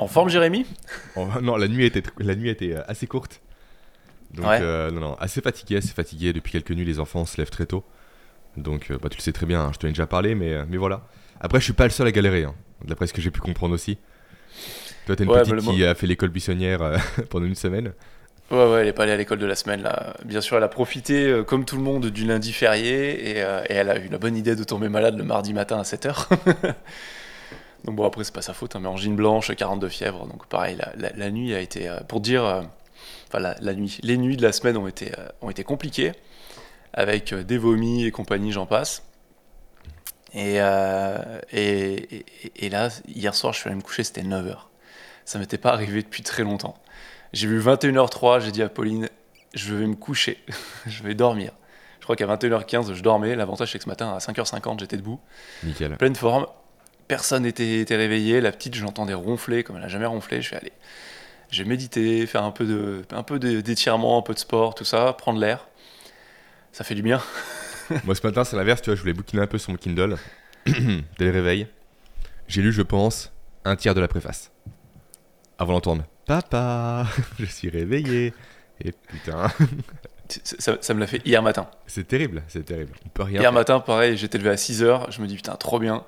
En forme, Jérémy? Oh, Non, la nuit était, la nuit était euh, assez courte. Donc, Ouais. euh, non, non, assez fatigué, assez fatigué. Depuis quelques nuits, les enfants se lèvent très tôt. Donc, euh, bah, tu le sais très bien, hein, je te l'ai déjà parlé, mais, mais voilà. Après, je suis pas le seul à galérer, hein, d'après ce que j'ai pu comprendre aussi. Toi, t'es une Ouais, petite qui a fait l'école buissonnière euh, pendant une semaine. Ouais, ouais, elle est pas allée à l'école de la semaine, là. Bien sûr, elle a profité, euh, comme tout le monde, du lundi férié, et, euh, et elle a eu la bonne idée de tomber malade le mardi matin à 7h. donc bon, après, c'est pas sa faute, hein, mais angine blanche, 42 fièvre, donc pareil, la, la- la nuit a été, euh, pour dire, euh, enfin, la, la nuit, les nuits de la semaine ont été, euh, ont été compliquées, avec des vomis et compagnie, j'en passe. Et, et, et- et là, hier soir, je suis allé me coucher, c'était 9h. Ça m'était pas arrivé depuis très longtemps. J'ai vu 21h03, j'ai dit à Pauline, je vais me coucher, je vais dormir. Je crois qu'à 21h15, je dormais. L'avantage, c'est que ce matin, à 5h50, j'étais debout, Nickel. pleine forme. Personne n'était était réveillé. La petite, je l'entendais ronfler comme elle n'a jamais ronflé. Je vais aller, je vais méditer, faire un peu de, un peu d'étirement, un peu de sport, tout ça, prendre l'air. Ça fait du bien. Moi, ce matin, c'est l'inverse, tu vois, je voulais bouquiner un peu sur mon Kindle. Dès le réveil, j'ai lu, je pense, un tiers de la préface. Avant d'entendre Papa, je suis réveillé. Et putain, Ça, ça me l'a fait hier matin. c'est terrible, c'est terrible. On peut rien Hier faire. matin, pareil, j'étais levé à 6h. Je me dis, putain, trop bien.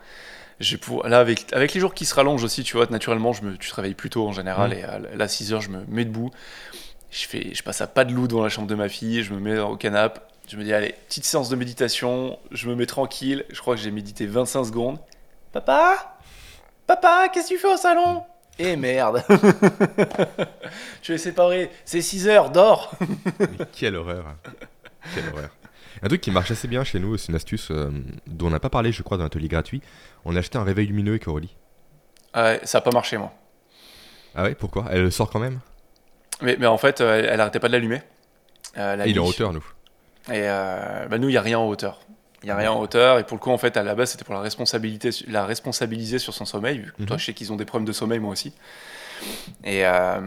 J'ai pour... Là, avec, avec les jours qui se rallongent aussi, tu vois, naturellement, je me... tu te réveilles plus tôt en général. Mm. Et à là, 6h, je me mets debout. Je, fais... je passe à pas de loup dans la chambre de ma fille. Je me mets au canapé. Je me dis, allez, petite séance de méditation. Je me mets tranquille. Je crois que j'ai médité 25 secondes. Papa? Papa, qu'est-ce que tu fais au salon? Eh merde Je vais séparer. C'est 6h, dors Mais quelle horreur. Quelle horreur. Un truc qui marche assez bien chez nous, c'est une astuce euh, dont on n'a pas parlé, je crois, dans l'atelier gratuit. On a acheté un réveil lumineux avec Aurélie. Ouais, ça a pas marché, moi. Ah ouais, pourquoi? Elle le sort quand même? Mais, mais en fait, euh, elle, elle arrêtait pas de l'allumer. Euh, la Il est en hauteur, nous. Et euh, bah, nous, il n'y a rien en hauteur. Il n'y a rien en hauteur. Et pour le coup, en fait, à la base, c'était pour la, responsabilité, la responsabiliser sur son sommeil. Vu que toi, Mhm. je sais qu'ils ont des problèmes de sommeil, moi aussi. Et, euh,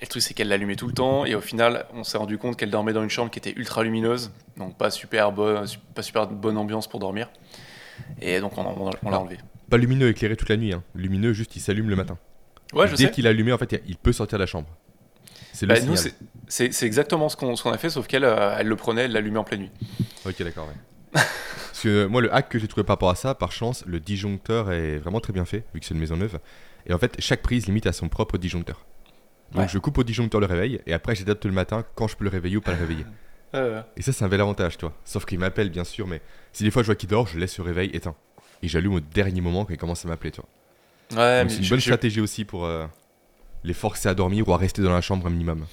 et le truc, c'est qu'elle l'allumait tout le temps. Et au final, on s'est rendu compte qu'elle dormait dans une chambre qui était ultra lumineuse. Donc, pas super, bonne, pas super bonne ambiance pour dormir. Et donc, on, on- on l'a enlevé. Pas lumineux éclairé toute la nuit. Hein. Lumineux, juste il s'allume le matin. Ouais, je Dès sais. qu'il est allumé, en fait, il peut sortir de la chambre. C'est le Bah, c'est- exactement ce qu'on a fait, sauf qu'elle euh, elle le prenait, elle l'allumait en pleine nuit. Ok, d'accord, ouais. Parce que euh, moi, le hack que j'ai trouvé par rapport à ça, par chance, le disjoncteur est vraiment très bien fait, vu que c'est une maison neuve. Et en fait, chaque prise limite à son propre disjoncteur. Donc Ouais. je coupe au disjoncteur le réveil, et après j'adapte le matin quand je peux le réveiller ou pas le réveiller. Euh, Et ça, c'est un bel avantage, toi. Sauf qu'il m'appelle, bien sûr, mais si des fois je vois qu'il dort, je laisse le réveil éteint. Et j'allume au dernier moment quand il commence à m'appeler, toi. ouais, c'est une je- bonne je- stratégie aussi pour euh, les forcer à dormir ou à rester dans la chambre un minimum.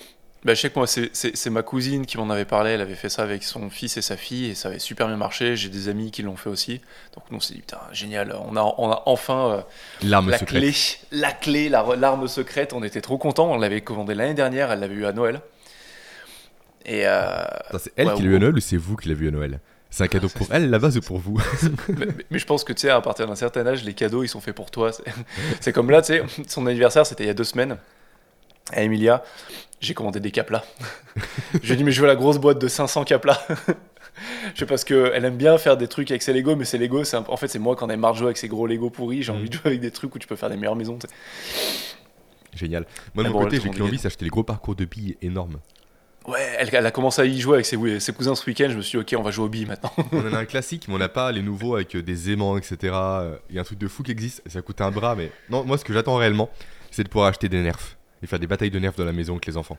Bah, je sais que moi, c'est- ma cousine qui m'en avait parlé. Elle avait fait ça avec son fils et sa fille et ça avait super bien marché. J'ai des amis qui l'ont fait aussi. Donc, nous, on s'est dit, putain, génial. On a, on a enfin euh, la clé, la clé, la l'arme secrète. On était trop contents. On l'avait commandé l'année dernière. Elle l'avait eu à Noël. Et euh, C'est elle Ouais, qui l'a vu à Noël ou c'est vous qui l'avez vu à Noël? C'est un cadeau pour elle, la base ou pour vous? Mais, mais- mais je pense que tu sais, à partir d'un certain âge, les cadeaux, ils sont faits pour toi. C'est comme là, tu sais, son anniversaire, c'était il y a deux semaines. À Emilia, j'ai commandé des caplas. je lui ai dit, mais je veux la grosse boîte de 500 caplas. je sais parce qu'elle aime bien faire des trucs avec ses Lego, mais ses Lego, c'est un- en fait, c'est moi quand ai marre de jouer avec ses gros Lego pourris. J'ai Mhm. envie de jouer avec des trucs où tu peux faire des meilleures maisons. Génial. Moi, de Mais mon côté, j'ai sont qu'une envie, dégaines. c'est acheter les gros parcours de billes énormes. Ouais, elle, elle a commencé à y jouer avec ses, ses cousins ce week-end. Je me suis dit, ok, on va jouer aux billes maintenant. on en a un classique, mais on n'a pas les nouveaux avec euh, des aimants, etc. Euh, Il y a un truc de fou qui existe, ça coûte un bras, mais non, moi, ce que j'attends réellement, c'est de pouvoir acheter des nerfs et faire des batailles de nerfs dans la maison avec les enfants.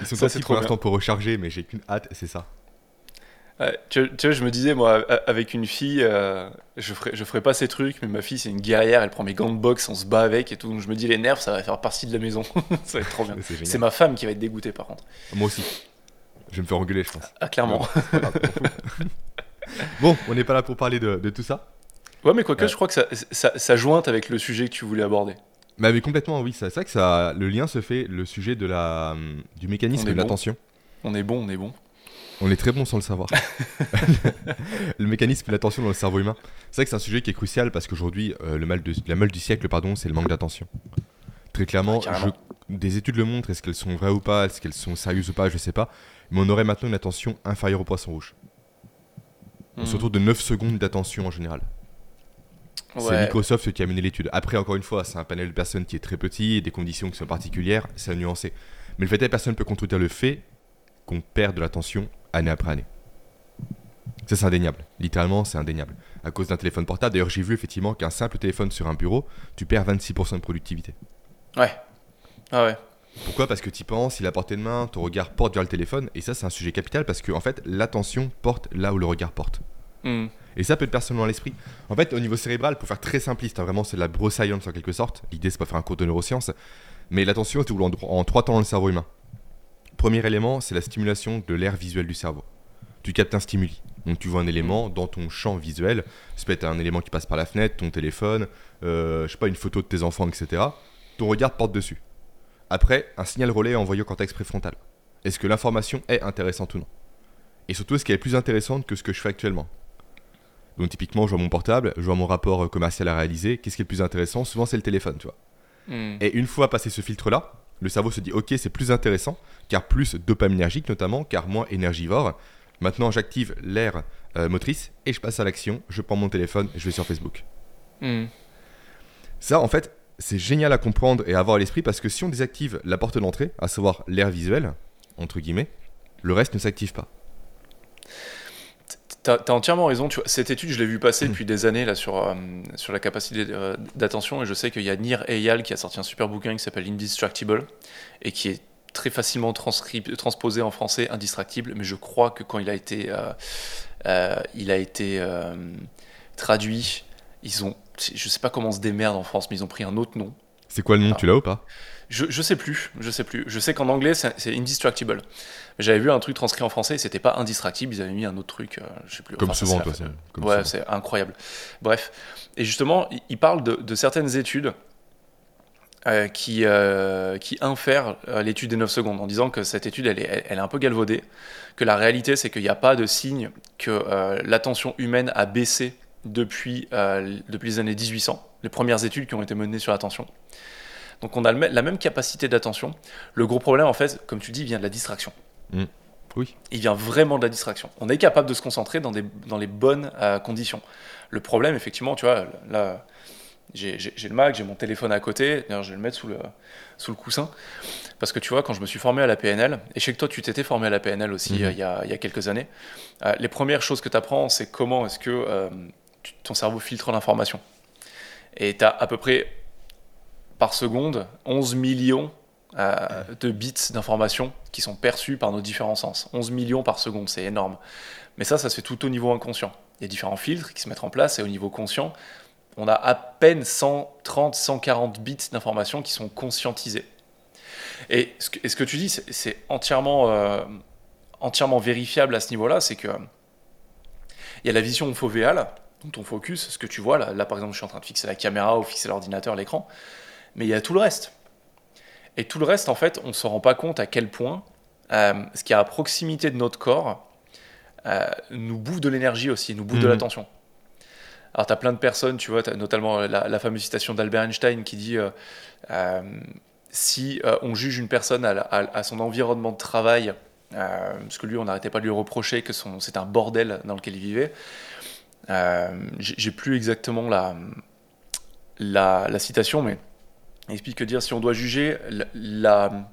Ils sont c'est pour trop l'instant pour recharger, mais j'ai qu'une hâte, c'est ça. Tu, tu vois, je me disais, moi, avec une fille, euh, je, ferais, je ferais pas ces trucs, mais ma fille, c'est une guerrière, elle prend mes gants de boxe, on se bat avec et tout. Donc je me dis, les nerfs, ça va faire partie de la maison. ça va être trop bien. C'est ma femme qui va être dégoûtée, par contre. Moi aussi. Je vais me faire engueuler, je pense. Ah, clairement. Bon, on n'est pas là pour parler de, de tout ça. Ouais, mais quoique, Ouais. je crois que ça, ça, ça jointe avec le sujet que tu voulais aborder. Mais, mais complètement, oui, c'est vrai que ça, le lien se fait, le sujet de la, hum, du mécanisme de bon. l'attention. On est bon, on est bon. On est très bon sans le savoir. le mécanisme de l'attention dans le cerveau humain. C'est vrai que c'est un sujet qui est crucial parce qu'aujourd'hui, euh, le mal de, la mal du siècle, pardon, c'est le manque d'attention. Très clairement, je- des études le montrent, est-ce qu'elles sont vraies ou pas, est-ce qu'elles sont sérieuses ou pas, je sais pas. Mais on aurait maintenant une attention inférieure au poisson rouge. On se Hmm. retrouve de 9 secondes d'attention en général. C'est. Microsoft qui a mené l'étude. Après, encore une fois, c'est un panel de personnes qui est très petit, et des conditions qui sont particulières, c'est à nuancer. Mais le fait est que personne ne peut contredire le fait qu'on perd de l'attention année après année. Ça, c'est indéniable. Littéralement, c'est indéniable. À cause d'un téléphone portable, d'ailleurs, j'ai vu effectivement qu'un simple téléphone sur un bureau, tu perds 26% de productivité. Ouais. Ah ouais. Pourquoi? Parce que tu penses, il à portée de main, ton regard porte vers le téléphone, et ça, c'est un sujet capital parce que, en fait, l'attention porte là où le regard porte. Hmm. Et ça peut être personnellement à l'esprit. En fait, au niveau cérébral, pour faire très simpliste, hein, vraiment c'est de la broscience en quelque sorte. L'idée, c'est pas faire un cours de neurosciences. Mais l'attention est en, en trois temps dans le cerveau humain. Premier élément, c'est la stimulation de l'air visuel du cerveau. Tu captes un stimuli. Donc tu vois un élément dans ton champ visuel. Ça peut être un élément qui passe par la fenêtre, ton téléphone, euh, je sais pas, une photo de tes enfants, etc. Ton regard porte dessus. Après, un signal relais est envoyé au cortex préfrontal. Est-ce que l'information est intéressante ou non? Et surtout, est-ce qu'elle est plus intéressante que ce que je fais actuellement? Donc typiquement, je vois mon portable, je vois mon rapport euh, commercial à réaliser. Qu'est-ce qui est le plus intéressant? Souvent, c'est le téléphone, tu vois. Hmm. Et une fois passé ce filtre-là, le cerveau se dit ok, c'est plus intéressant, car plus dopaminergique notamment, car moins énergivore. Maintenant, j'active l'air euh, motrice et je passe à l'action. Je prends mon téléphone et je vais sur Facebook. Hmm. Ça, en fait, c'est génial à comprendre et à avoir à l'esprit parce que si on désactive la porte d'entrée, à savoir l'air visuel, entre guillemets, le reste ne s'active pas. T'as entièrement raison. Tu vois, cette étude, je l'ai vu passer depuis des années là sur, euh, sur la capacité euh, d'attention et je sais qu'il y a Nir Eyal qui a sorti un super bouquin qui s'appelle Indistractable et qui est très facilement transposé en français Indistractible. Mais je crois que quand il a été, euh, il a été traduit, ils ont, je sais pas comment on se démerde en France, mais ils ont pris un autre nom. C'est quoi le nom Ah. Tu l'as ou pas? Je, je sais plus, je sais plus. Je sais qu'en anglais c'est Indistractable. J'avais vu un truc transcrit en français et c'était pas Indistractible, ils avaient mis un autre truc, euh, je sais plus. Comme Enfin, souvent, toi. ouais, c'est incroyable. Bref. Et justement, il- il parle de, de certaines études euh, qui, euh, qui infèrent l'étude des 9 secondes en disant que cette étude, elle est, elle- elle est un peu galvaudée, que la réalité, c'est qu'il n'y a pas de signe que l'attention humaine a baissé depuis, depuis les années 1800, les premières études qui ont été menées sur l'attention. Donc on a la même capacité d'attention. Le gros problème, en fait, comme tu dis, vient de la distraction Oui. il vient vraiment de la distraction. On est capable de se concentrer dans, des, dans les bonnes euh, conditions. Le problème, effectivement, tu vois, là, j'ai le Mac, j'ai mon téléphone à côté, d'ailleurs, je vais le mettre sous le, sous le coussin, parce que tu vois, quand je me suis formé à la PNL, et je sais que toi, tu t'étais formé à la PNL aussi Mhm. euh, il, y a, il y a quelques années, euh, les premières choses que tu apprends, c'est comment est-ce que tu- ton cerveau filtre l'information. Et tu as à peu près, par seconde, 11 millions euh, de bits d'informations qui sont perçus par nos différents sens. 11 millions par seconde, c'est énorme. Mais ça, ça se fait tout au niveau inconscient. Il y a différents filtres qui se mettent en place et au niveau conscient, on a à peine 130, 140 bits d'informations qui sont conscientisés. Et ce que, et ce que tu dis, c'est entièrement, euh, entièrement vérifiable à ce niveau-là, c'est que il y a la vision fovéale, donc ton focus, ce que tu vois, là, là par exemple je suis en train de fixer la caméra ou fixer l'ordinateur, l'écran, mais il y a tout le reste. Et tout le reste, en fait, on ne se rend pas compte à quel point euh, ce qui est à proximité de notre corps euh, nous bouffe de l'énergie aussi, nous bouffe de Mhm. l'attention. Alors, tu as plein de personnes, tu vois, notamment la, la fameuse citation d'Albert Einstein qui dit euh, euh, si on juge une personne à, la- à- à son environnement de travail, parce que lui, on n'arrêtait pas de lui reprocher que c'est un bordel dans lequel il vivait, j'ai j'ai plus exactement la, la, la citation, mais il explique que dire si on doit juger la- la,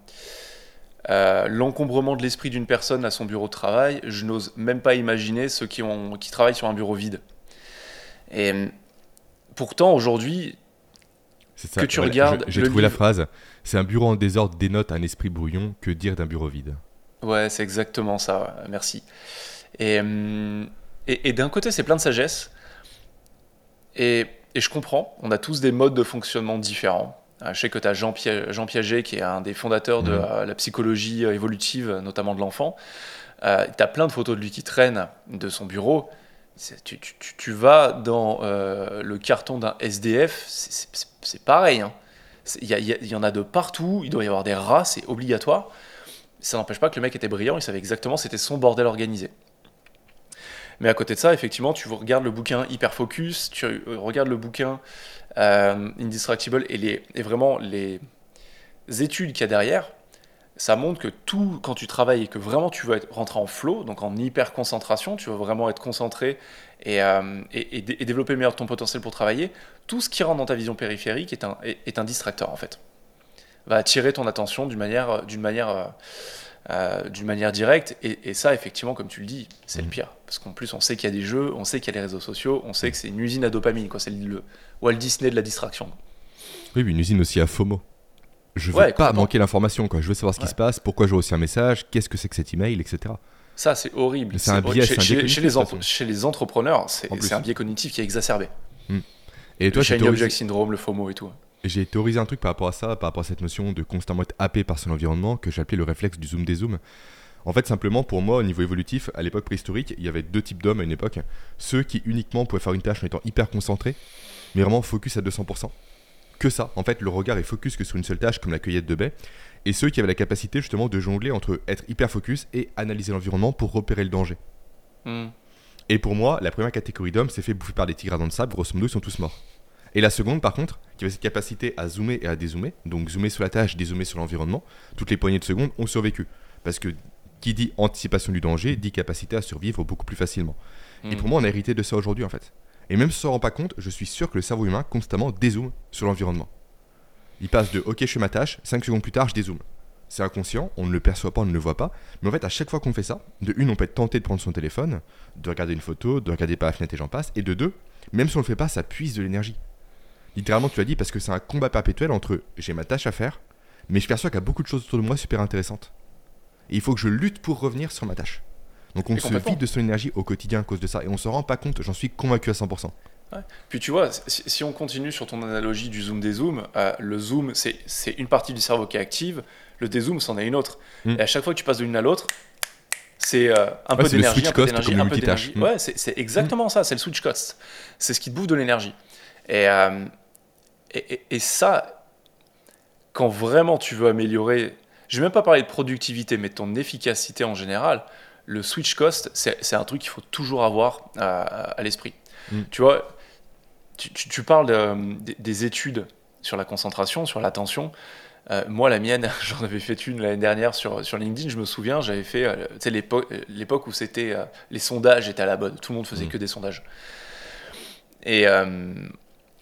euh, l'encombrement de l'esprit d'une personne à son bureau de travail, je n'ose même pas imaginer ceux qui, ont, qui travaillent sur un bureau vide. Et euh, pourtant, aujourd'hui. Que tu Voilà, regardes J'ai trouvé la livre. phrase. C'est un bureau en désordre dénote un esprit brouillon. Que dire d'un bureau vide? Ouais, c'est exactement ça, merci. Et, hum, et, et d'un côté, c'est plein de sagesse. Et, et je comprends, on a tous des modes de fonctionnement différents. Euh, Je sais que tu as Jean, Pia- Jean Piaget, qui est un des fondateurs de Mhm. euh, la psychologie euh, évolutive, euh, notamment de l'enfant. tu as plein de photos de lui qui traînent de son bureau. Tu, tu- tu- tu vas dans euh, le carton d'un SDF, c'est- pareil. hein. Il y, y en a de partout, il doit y avoir des rats, c'est obligatoire. Ça n'empêche pas que le mec était brillant, il savait exactement, c'était son bordel organisé. Mais à côté de ça, effectivement, tu regardes le bouquin Hyper Focus, tu euh, regardes le bouquin euh, et, les, et vraiment les études qu'il y a derrière, ça montre que tout, quand tu travailles et que vraiment tu veux rentrer en flow, donc en hyper concentration, tu veux vraiment être concentré et, euh, et, développer le meilleur ton potentiel pour travailler, tout ce qui rentre dans ta vision périphérique est un, est, un distracteur en fait. Va attirer ton attention d'une manière, d'une manière, euh, d'une manière directe. Et, ça, effectivement, comme tu le dis, c'est le mmh. pire. Parce qu'en plus, on sait qu'il y a des jeux, on sait qu'il y a les réseaux sociaux, on sait que c'est une usine à dopamine. Quoi. C'est le Walt Disney de la distraction. Oui, une usine aussi à FOMO je veux pas manquer l'information, quoi. Je veux savoir ce qui se passe, pourquoi j'ai reçu un message, qu'est-ce que c'est que cet email, etc. Ça, c'est horrible. C'est un biais, chez, chez, chez, les chez, les entrepreneurs, c'est un biais cognitif qui est exacerbé. Hmm. Et toi, le shiny object syndrome, le FOMO et tout. J'ai théorisé un truc par rapport à ça, par rapport à cette notion de constamment être happé par son environnement, que j'appelais le réflexe du zoom des zooms. En fait, simplement, pour moi, au niveau évolutif, à l'époque préhistorique, il y avait deux types d'hommes à une époque. Ceux qui uniquement pouvaient faire une tâche en étant hyper concentrés, mais vraiment focus à 200% que ça. En fait, le regard est focus que sur une seule tâche, comme la cueillette de baie. Et ceux qui avaient la capacité justement de jongler entre être hyper focus et analyser l'environnement pour repérer le danger. Hmm. Et pour moi, la première catégorie d'hommes s'est fait bouffer par des tigres à dents de sable, grosso modo, ils sont tous morts. Et la seconde, par contre, qui avait cette capacité à zoomer et à dézoomer, donc zoomer sur la tâche, dézoomer sur l'environnement, toutes les poignées de secondes ont survécu. Parce que qui dit anticipation du danger dit capacité à survivre beaucoup plus facilement. Et pour moi, on a hérité de ça aujourd'hui en fait. Et même si on s'en rend pas compte, je suis sûr que le cerveau humain constamment dézoome sur l'environnement. Il passe de OK, je fais ma tâche, 5 secondes plus tard, je dézoome. C'est inconscient, on ne le perçoit pas, on ne le voit pas. Mais en fait, à chaque fois qu'on fait ça, de une, on peut être tenté de prendre son téléphone, de regarder une photo, de regarder par la fenêtre et j'en passe. Et de deux, même si on le fait pas, ça puise de l'énergie. Littéralement, tu l'as dit, parce que c'est un combat perpétuel entre j'ai ma tâche à faire, mais je perçois qu'il y a beaucoup de choses autour de moi super intéressantes. Et il faut que je lutte pour revenir sur ma tâche. Donc on se vide de son énergie au quotidien à cause de ça et on se rend pas compte, j'en suis convaincu à 100%. Puis tu vois, si, on continue sur ton analogie du zoom des zooms, euh, le zoom c'est une partie du cerveau qui est active, le dézoom c'en est une autre. Hmm. Et à chaque fois que tu passes de l'une à l'autre, c'est euh, un, peu d'énergie, un peu d'énergie, un peu d'énergie. Ouais, c'est exactement hmm. ça, c'est le switch cost. C'est ce qui te bouffe de l'énergie. Euh, et, et, et, ça, quand vraiment tu veux améliorer, je vais même pas parler de productivité, mais de ton efficacité en général, le switch cost, c'est un truc qu'il faut toujours avoir à, l'esprit. Mm. Tu vois, tu, parles des études sur la concentration, sur l'attention. Euh, moi, la mienne, j'en avais fait une l'année dernière sur, sur LinkedIn, je me souviens, j'avais fait euh, l'époque où c'était euh, les sondages étaient à la mode, tout le monde faisait mm. que des sondages. Et,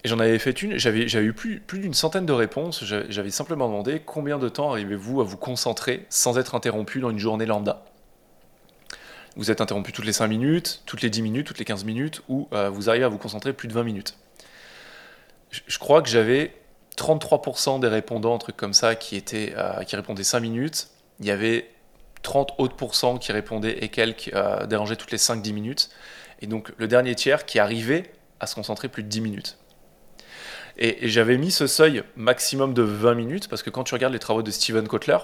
j'en avais fait une, j'avais eu plus, d'une centaine de réponses, j'avais simplement demandé combien de temps arrivez-vous à vous concentrer sans être interrompu dans une journée lambda vous êtes interrompu toutes les 5 minutes, toutes les 10 minutes, toutes les 15 minutes, ou euh, vous arrivez à vous concentrer plus de 20 minutes. Je, crois que j'avais 33% des répondants, un truc comme ça, qui, étaient, euh, qui répondaient 5 minutes. Il y avait 30 autres pourcents qui répondaient et quelques euh, dérangeaient toutes les 5-10 minutes. Et donc le dernier tiers qui arrivait à se concentrer plus de 10 minutes. Et, j'avais mis ce seuil maximum de 20 minutes parce que quand tu regardes les travaux de Steven Kotler,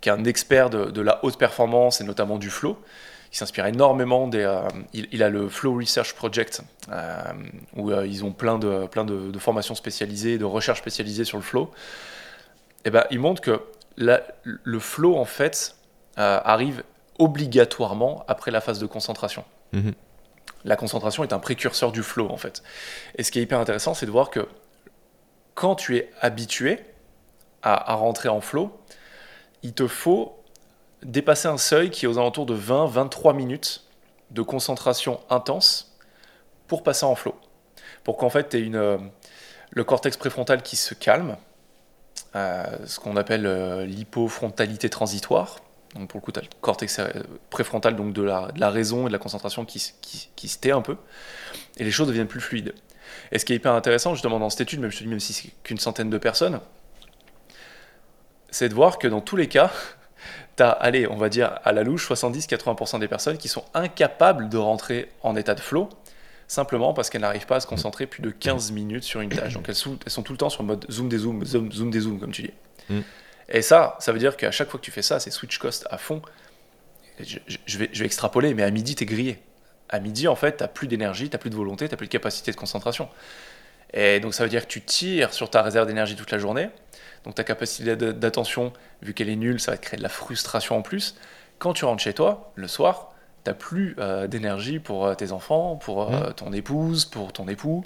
qui est un expert de, de la haute performance et notamment du flow, il s'inspire énormément des. Euh, il, a le Flow Research Project, euh, où euh, ils ont plein, de, plein de, formations spécialisées, de recherches spécialisées sur le flow. Et eh ben, il montre que le flow, en fait, arrive obligatoirement après la phase de concentration. Mhm. La concentration est un précurseur du flow, en fait. Et ce qui est hyper intéressant, c'est de voir que quand tu es habitué à, rentrer en flow, il te faut dépasser un seuil qui est aux alentours de 20-23 minutes de concentration intense pour passer en flow. Pour qu'en fait, tu aies euh, le cortex préfrontal qui se calme, euh, ce qu'on appelle euh, l'hypofrontalité transitoire. Donc pour le coup, tu as le cortex préfrontal donc de la, de la raison et de la concentration qui, qui, qui, se tait un peu, et les choses deviennent plus fluides. Et ce qui est hyper intéressant justement dans cette étude, même, je même si c'est qu'une centaine de personnes, c'est de voir que dans tous les cas, allez, on va dire à la louche, 70-80% des personnes qui sont incapables de rentrer en état de flow, simplement parce qu'elles n'arrivent pas à se concentrer plus de 15 minutes sur une tâche. Donc elles sont, elles sont tout le temps sur le mode zoom des zooms, zoom, zoom des zooms, comme tu dis. Mm. Et ça, ça veut dire qu'à chaque fois que tu fais ça, c'est switch cost à fond. Je, vais, je vais extrapoler, mais à midi, tu es grillé. À midi, en fait, tu plus d'énergie, tu plus de volonté, tu plus de capacité de concentration. Et donc ça veut dire que tu tires sur ta réserve d'énergie toute la journée. Donc ta capacité d'attention, vu qu'elle est nulle, ça va te créer de la frustration en plus. Quand tu rentres chez toi, le soir, tu n'as plus euh, d'énergie pour euh, tes enfants, pour euh, mmh. ton épouse, pour ton époux.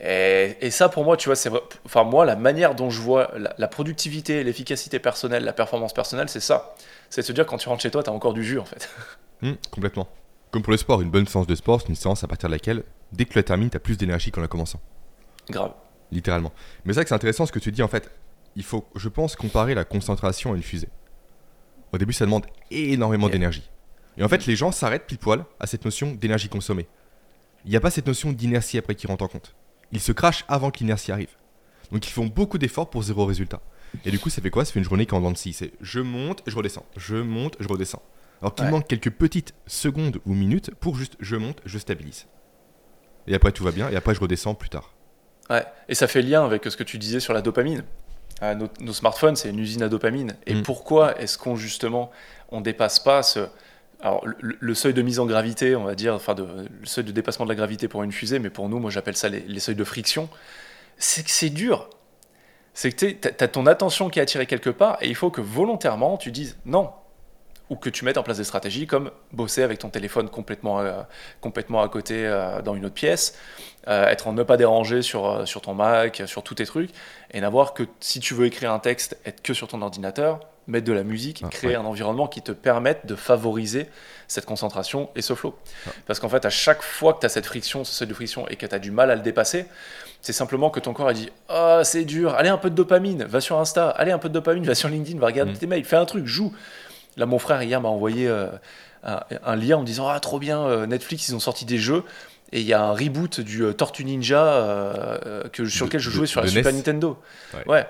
Et, et ça, pour moi, tu vois, c'est enfin moi, la manière dont je vois la, la productivité, l'efficacité personnelle, la performance personnelle, c'est ça. C'est de se dire quand tu rentres chez toi, t'as encore du jus en fait. Hmm, complètement. Comme pour le sport, une bonne séance de sport, c'est une séance à partir de laquelle, dès que tu la termines, tu as plus d'énergie qu'en la commençant. Grave. Littéralement. Mais c'est vrai que c'est intéressant ce que tu dis en fait. Il faut, je pense, comparer la concentration à une fusée. Au début, ça demande énormément Yeah. d'énergie. Et en fait, les gens s'arrêtent pile poil à cette notion d'énergie consommée. Il n'y a pas cette notion d'inertie après qui rentre en compte. Ils se crachent avant que l'inertie arrive. Donc ils font beaucoup d'efforts pour zéro résultat. Et du coup, ça fait quoi? Ça fait une journée qui est en dents de scie. C'est je monte, je redescends. Je monte, je redescends. Alors qu'il Ouais. manque quelques petites secondes ou minutes pour juste je monte, je stabilise. Et après tout va bien, et après je redescends plus tard. Ouais. Et ça fait lien avec ce que tu disais sur la dopamine. Euh, nos, nos smartphones, c'est une usine à dopamine. Et Mm. pourquoi est-ce qu'on justement on dépasse pas ce alors le, le seuil de mise en gravité, on va dire, enfin de, le seuil de dépassement de la gravité pour une fusée, mais pour nous, moi j'appelle ça les, les seuils de friction. C'est que c'est dur. C'est que tu as ton attention qui est attirée quelque part et il faut que volontairement tu dises non. Ou que tu mettes en place des stratégies comme bosser avec ton téléphone complètement, euh, complètement à côté euh, dans une autre pièce, euh, être en ne pas déranger sur, sur ton Mac, sur tous tes trucs, et n'avoir que, si tu veux écrire un texte, être que sur ton ordinateur, mettre de la musique, Ah, créer ouais. un environnement qui te permette de favoriser cette concentration et ce flow. Ah. Parce qu'en fait, à chaque fois que tu as cette friction, ce seuil de friction, et que tu as du mal à le dépasser, c'est simplement que ton corps a dit Ah, c'est dur, allez un peu de dopamine, va sur Insta, allez un peu de dopamine, va sur LinkedIn, va regarder Mm. tes mails, fais un truc, joue. Là, mon frère, hier, m'a envoyé euh, un, un lien en me disant Ah, trop bien, euh, Netflix, ils ont sorti des jeux. Et il y a un reboot du euh, Tortue Ninja que, sur De- lequel je de- jouais sur la Super NES. Nintendo. Ouais. Ouais.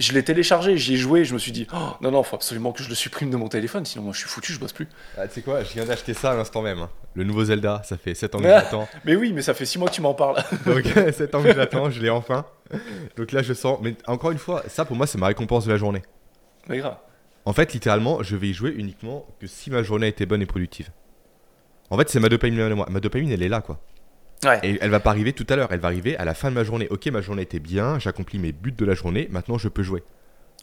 Je l'ai téléchargé, j'y ai joué, je me suis dit Oh, non, non, faut absolument que je le supprime de mon téléphone, sinon moi je suis foutu, je bosse plus. Ah, tu sais quoi, je viens d'acheter ça à l'instant même. hein. Le nouveau Zelda, ça fait 7 ans que j'attends. Mais oui, mais ça fait 6 mois que tu m'en parles. Donc 7 ans que j'attends, je l'ai enfin. Donc là, je sens. Mais encore une fois, ça pour moi, c'est ma récompense de la journée. mais grave. En fait, littéralement, je vais y jouer uniquement que si ma journée était bonne et productive. En fait, c'est ma dopamine à moi. Ma dopamine, elle est là, quoi. Ouais. Et elle va pas arriver tout à l'heure, elle va arriver à la fin de ma journée. Ok, ma journée était bien, j'accomplis mes buts de la journée, maintenant je peux jouer.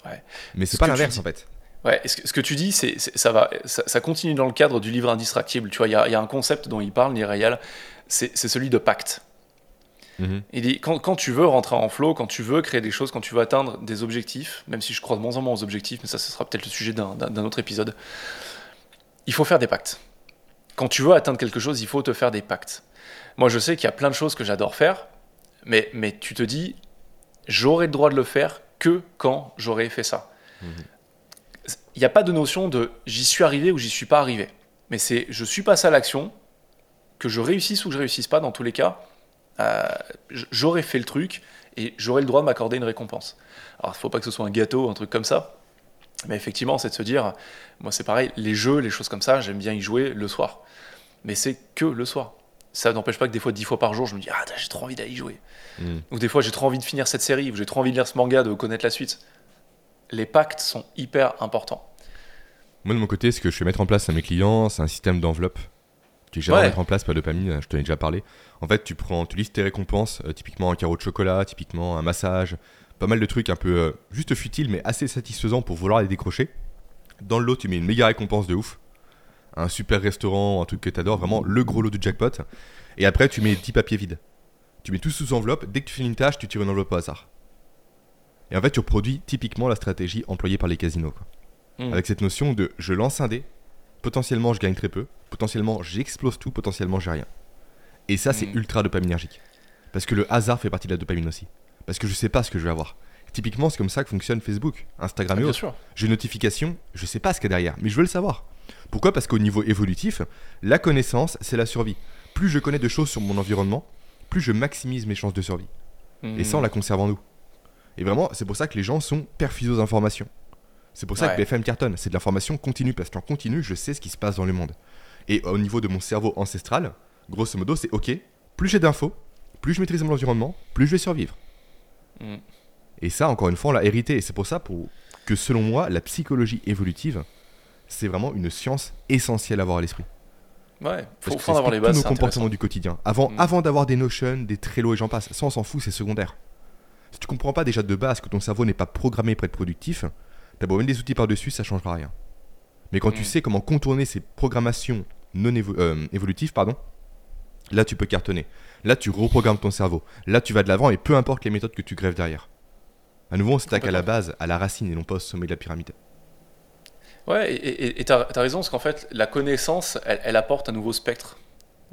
Ouais. Mais c'est Ce pas l'inverse dis- en fait. Ouais, ce que, ce que tu dis, c'est, ça, va, ça, ça continue dans le cadre du livre Indistractible. Tu vois, il y a, il y a un concept dont il parle, Nirayal, c'est celui de pacte. Mhm. Il dit quand, quand tu veux rentrer en flow, quand tu veux créer des choses, quand tu veux atteindre des objectifs, même si je crois de moins en moins aux objectifs, mais ça, ce sera peut-être le sujet d'un, autre épisode, il faut faire des pactes. Quand tu veux atteindre quelque chose, il faut te faire des pactes. Moi, je sais qu'il y a plein de choses que j'adore faire, mais, mais tu te dis, j'aurai le droit de le faire que quand j'aurai fait ça. Il n'y a pas de notion de j'y suis arrivé ou j'y suis pas arrivé. Mais c'est je suis passé à l'action, que je réussisse ou que je réussisse pas, dans tous les cas, j'aurais fait le truc et j'aurai le droit de m'accorder une récompense. Alors, il faut pas que ce soit un gâteau, un truc comme ça. Mais effectivement, c'est de se dire, moi c'est pareil, les jeux, les choses comme ça, j'aime bien y jouer le soir. Mais c'est que le soir. Ça n'empêche pas que des fois, dix fois par jour, je me dis, ah, j'ai trop envie d'aller y jouer. Mhm. Ou des fois, j'ai trop envie de finir cette série, ou j'ai trop envie de lire ce manga, de connaître la suite. Les pactes sont hyper importants. Moi de mon côté, ce que je vais mettre en place à mes clients, c'est un système d'enveloppe que j'aimerais Ouais. mettre en place par dopamine, je t'en ai déjà parlé. En fait, tu prends, tu listes tes récompenses, euh, typiquement un carreau de chocolat, typiquement un massage, pas mal de trucs un peu euh, juste futiles mais assez satisfaisants pour vouloir les décrocher. Dans le lot, tu mets une méga récompense de ouf. Un super restaurant, un truc que t'adores, vraiment le gros lot du jackpot. Et après, tu mets 10 papiers vides. Tu mets tout sous enveloppe, dès que tu finis une tâche, tu tires une enveloppe au hasard. Et en fait, tu reproduis typiquement la stratégie employée par les casinos. quoi Mm. avec cette notion de je lance un dé, potentiellement je gagne très peu, potentiellement j'explose tout, potentiellement j'ai rien. Et ça c'est Mm. ultra dopaminergique. Parce que le hasard fait partie de la dopamine aussi. Parce que je sais pas ce que je vais avoir. Typiquement c'est comme ça que fonctionne Facebook, Instagram et bien autres. J'ai une notification, je sais pas ce qu'il y a derrière, mais je veux le savoir. Pourquoi? Parce qu'au niveau évolutif, la connaissance c'est la survie. Plus je connais de choses sur mon environnement, plus je maximise mes chances de survie. Et ça, on la conserve en nous. Et vraiment, c'est pour ça que les gens sont perfusés aux informations. C'est pour ça Ouais. que BFM cartonne. C'est de l'information continue, parce qu'en continu, je sais ce qui se passe dans le monde. Et au niveau de mon cerveau ancestral, grosso modo, c'est OK, plus j'ai d'infos, plus je maîtrise mon environnement, plus je vais survivre. Mm. Et ça, encore une fois, on l'a hérité. Et c'est pour ça pour... que, selon moi, la psychologie évolutive, c'est vraiment une science essentielle à avoir à l'esprit. Ouais, faut, Parce que avoir les bases. tous nos comportements du quotidien. Avant, Mm. avant d'avoir des Notion, des Trello et j'en passe, ça on s'en fout, c'est secondaire. Si tu comprends pas déjà de base que ton cerveau n'est pas programmé pour être productif, t'as beau mettre des outils par-dessus, ça changera rien. Mais quand tu Mm. sais comment contourner ces programmations non évo- euh, évolutives, pardon, là tu peux cartonner. Là tu reprogrammes ton cerveau. Là tu vas de l'avant et peu importe les méthodes que tu grèves derrière. À nouveau, on s'attaque à la base, à la racine et non pas au sommet de la pyramide. Ouais, et tu as, raison, parce qu'en fait, la connaissance, elle, apporte un nouveau spectre,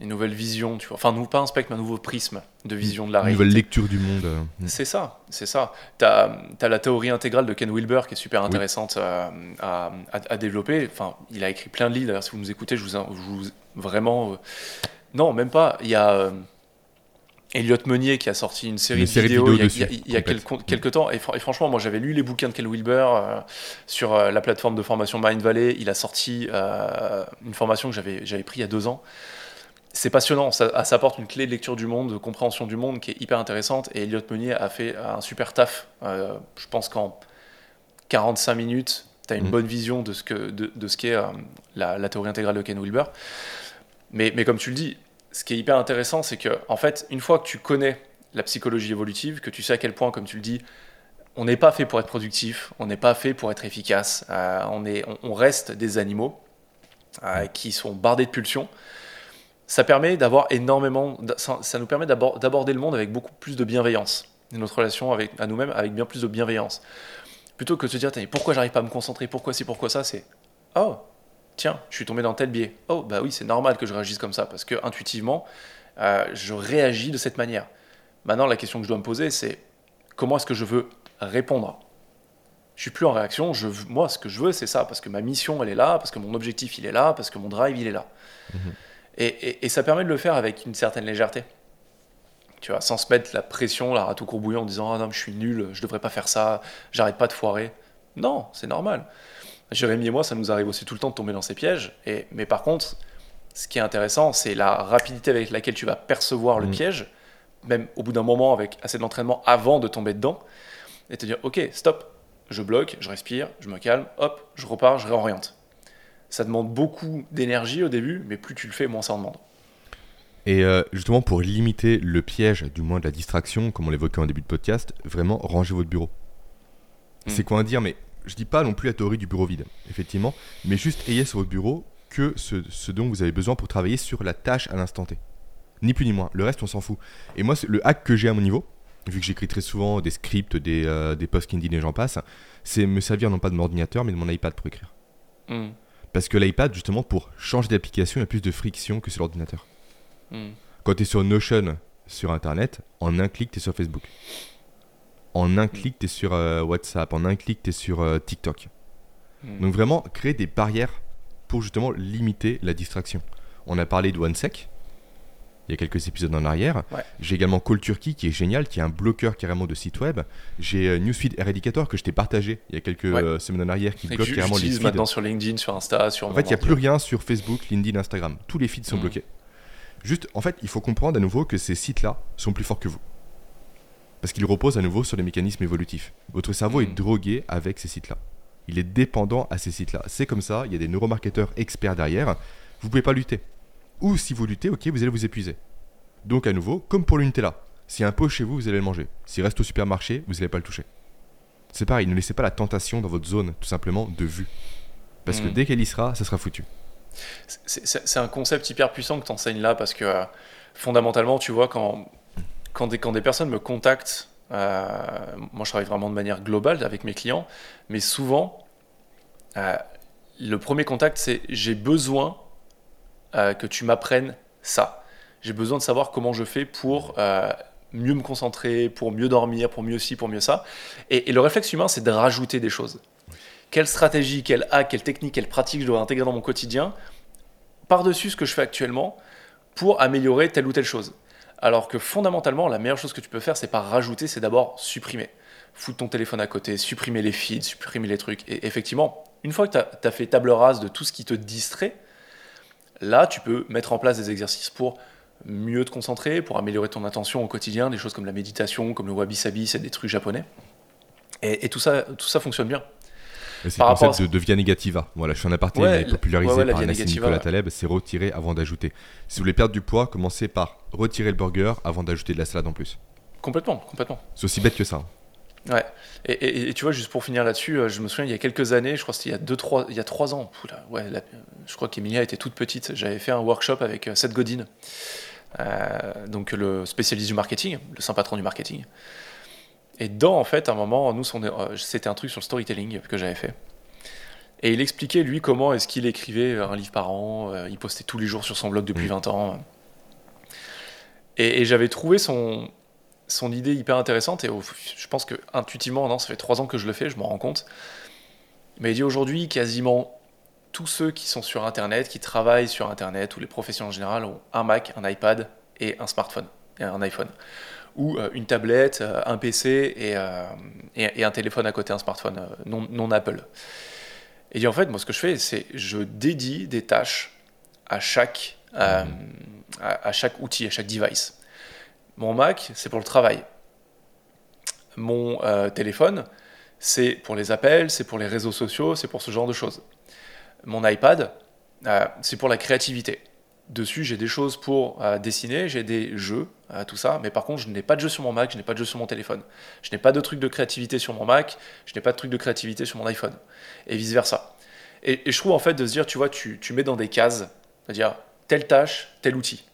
une nouvelle vision, tu vois. Enfin, pas un spectre, mais un nouveau prisme de vision de la réalité. Une nouvelle lecture du monde. euh. C'est ça, c'est ça. Tu as, la théorie intégrale de Ken Wilber qui est super intéressante euh, à, à- à développer. Enfin, il a écrit plein de livres, d'ailleurs, si vous nous écoutez, je vous, je vous- vraiment... euh, Non, même pas. Il y a euh, Elliot Meunier qui a sorti une série Une de vidéos il y a, dessus, il y a complète. quelques, quelques temps. Et, fr- et franchement, moi j'avais lu les bouquins de Ken Wilber sur la plateforme de formation Mind Valley. Il a sorti une formation que j'avais j'avais pris il y a deux ans. C'est passionnant, ça, ça apporte une clé de lecture du monde, de compréhension du monde qui est hyper intéressante. Et Elliot Meunier a fait un super taf. Euh, je pense qu'en 45 minutes, tu as une Mhm. bonne vision de ce que de, de ce qu'est euh, la, la théorie intégrale de Ken Wilber. Mais, mais comme tu le dis, ce qui est hyper intéressant, c'est que en fait, une fois que tu connais la psychologie évolutive, que tu sais à quel point, comme tu le dis, on n'est pas fait pour être productif, on n'est pas fait pour être efficace, euh, on, est, on, on reste des animaux qui sont bardés de pulsions. Ça permet d'avoir énormément, ça, nous permet d'abor- d'aborder le monde avec beaucoup plus de bienveillance, et notre relation avec, à nous-mêmes avec bien plus de bienveillance. Plutôt que de se dire, pourquoi j'arrive pas à me concentrer, pourquoi ci, pourquoi ça, c'est oh, tiens, je suis tombé dans tel biais. Oh, bah oui, c'est normal que je réagisse comme ça, parce que intuitivement, euh, je réagis de cette manière. Maintenant, la question que je dois me poser, c'est comment est-ce que je veux répondre? Je suis plus en réaction. Moi, ce que je veux, c'est ça, parce que ma mission, elle est là, parce que mon objectif, il est là, parce que mon drive, il est là. Et, et- et ça permet de le faire avec une certaine légèreté. Tu vois, sans se mettre la pression, la rate au courbouillon en disant Ah non, je suis nul, je devrais pas faire ça, j'arrête pas de foirer. Non, c'est normal. Jérémy et moi, ça nous arrive aussi tout le temps de tomber dans ces pièges. Et, mais par contre, ce qui est intéressant, c'est la rapidité avec laquelle tu vas percevoir le Mm. piège, même au bout d'un moment avec assez d'entraînement avant de tomber dedans, et te dire ok, stop, je bloque, je respire, je me calme, hop, je repars, je réoriente. Ça demande beaucoup d'énergie au début, mais plus tu le fais, moins ça en demande. Et euh, justement, pour limiter le piège, du moins de la distraction, comme on l'évoquait en début de podcast, vraiment rangez votre bureau. Mm. C'est quoi à dire Mais je dis pas non plus la théorie du bureau vide, effectivement, mais juste ayez sur votre bureau que ce, ce dont vous avez besoin pour travailler sur la tâche à l'instant T. Ni plus ni moins. Le reste, on s'en fout. Et moi, le hack que j'ai à mon niveau, vu que j'écris très souvent des scripts, des, euh, des posts LinkedIn et j'en passe, c'est me servir non pas de mon ordinateur, mais de mon iPad pour écrire. Mm. Parce que l'iPad, justement, pour changer d'application, il y a plus de friction que sur l'ordinateur. Mm. Quand tu es sur Notion sur Internet, en un clic, tu es sur Facebook. En un clic, tu es sur euh, WhatsApp. En un clic, tu es sur euh, TikTok. Mm. Donc vraiment, créer des barrières pour justement limiter la distraction. On a parlé de OneSec, il y a quelques épisodes en arrière. Ouais. J'ai également Call Turkey qui est génial, qui est un bloqueur carrément de site web. J'ai euh, Newsfeed Eradicator que je t'ai partagé il y a quelques Ouais. euh, semaines en arrière qui Et bloque carrément les j'utilise feeds. maintenant sur LinkedIn, sur Insta, sur En fait, il n'y a plus rien sur Facebook, LinkedIn, Instagram. Tous les feeds sont Mhm. bloqués. Juste, en fait, il faut comprendre à nouveau que ces sites-là sont plus forts que vous. Parce qu'ils reposent à nouveau sur les mécanismes évolutifs. Votre cerveau est drogué avec ces sites-là. Il est dépendant à ces sites-là. C'est comme ça, il y a des neuromarketeurs experts derrière. Vous pouvez pas lutter. Ou si vous luttez, ok, vous allez vous épuiser. Donc à nouveau, comme pour le Nutella. Si un pot chez vous, vous allez le manger. S'il reste au supermarché, vous n'allez pas le toucher. C'est pareil, ne laissez pas la tentation dans votre zone, tout simplement, de vue. Parce que Mhm. dès qu'elle y sera, ça sera foutu. C'est un concept hyper puissant que tu enseignes là parce que euh, fondamentalement, tu vois, quand, quand, des, quand des personnes me contactent, euh, moi je travaille vraiment de manière globale avec mes clients, mais souvent, euh, le premier contact, c'est j'ai besoin euh, que tu m'apprennes ça. J'ai besoin de savoir comment je fais pour euh, mieux me concentrer, pour mieux dormir, pour mieux ci, pour mieux ça. Et, le réflexe humain, c'est de rajouter des choses. Quelle stratégie, quel hack, quelle technique, quelle pratique je dois intégrer dans mon quotidien par-dessus ce que je fais actuellement pour améliorer telle ou telle chose. Alors que fondamentalement, la meilleure chose que tu peux faire, c'est pas rajouter, c'est d'abord supprimer. Foutre ton téléphone à côté, supprimer les feeds, supprimer les trucs. Et effectivement, une fois que tu as, fait table rase de tout ce qui te distrait, là, tu peux mettre en place des exercices pour mieux te concentrer, pour améliorer ton attention au quotidien, des choses comme la méditation, comme le wabi-sabi, c'est des trucs japonais. Et, et tout, ça, tout ça fonctionne bien. Et C'est le concept de, de Via Negativa. Voilà, je suis en aparté, Ouais, mais la- popularisé ouais, ouais, la par Nassim Nicolas. Taleb, c'est retirer avant d'ajouter. Si vous voulez perdre du poids, commencez par retirer le burger avant d'ajouter de la salade en plus. Complètement, complètement. C'est aussi bête que ça. Ouais. Et, et- et tu vois, juste pour finir là-dessus, euh, je me souviens il y a quelques années, je crois que c'était il y a deux, trois, il y a trois ans. Oula, ouais, je crois qu'Emilia était toute petite. J'avais fait un workshop avec euh, Seth Godin euh, donc le spécialiste du marketing, le saint patron du marketing. Et dedans, en fait, à un moment, nous, euh, c'était un truc sur le storytelling que j'avais fait. Et il expliquait, lui, comment est-ce qu'il écrivait un livre par an. Euh, il postait tous les jours sur son blog depuis 20 mmh. ans. Et, j'avais trouvé son, son idée hyper intéressante. Et je pense que intuitivement, non, ça fait trois ans que je le fais, je m'en rends compte. Mais il dit aujourd'hui, quasiment tous ceux qui sont sur Internet, qui travaillent sur Internet, ou les professions en général, ont un Mac, un iPad et un smartphone, et un iPhone. Ou euh, une tablette, euh, un PC euh, et, et, un téléphone à côté, un smartphone non, non Apple. Et en fait, moi, ce que je fais, c'est je dédie des tâches à chaque, à, à, chaque outil, à chaque device. Mon Mac, c'est pour le travail. Mon téléphone, c'est pour les appels, c'est pour les réseaux sociaux, c'est pour ce genre de choses mon iPad, euh, c'est pour la créativité. Dessus, j'ai des choses pour euh, dessiner, j'ai des jeux, euh, tout ça, mais par contre, je n'ai pas de jeux sur mon Mac, je n'ai pas de jeux sur mon téléphone. Je n'ai pas de trucs de créativité sur mon Mac, je n'ai pas de trucs de créativité sur mon iPhone, et vice-versa. Et, je trouve en fait de se dire, tu vois, tu, tu mets dans des cases, c'est-à-dire telle tâche, tel outil.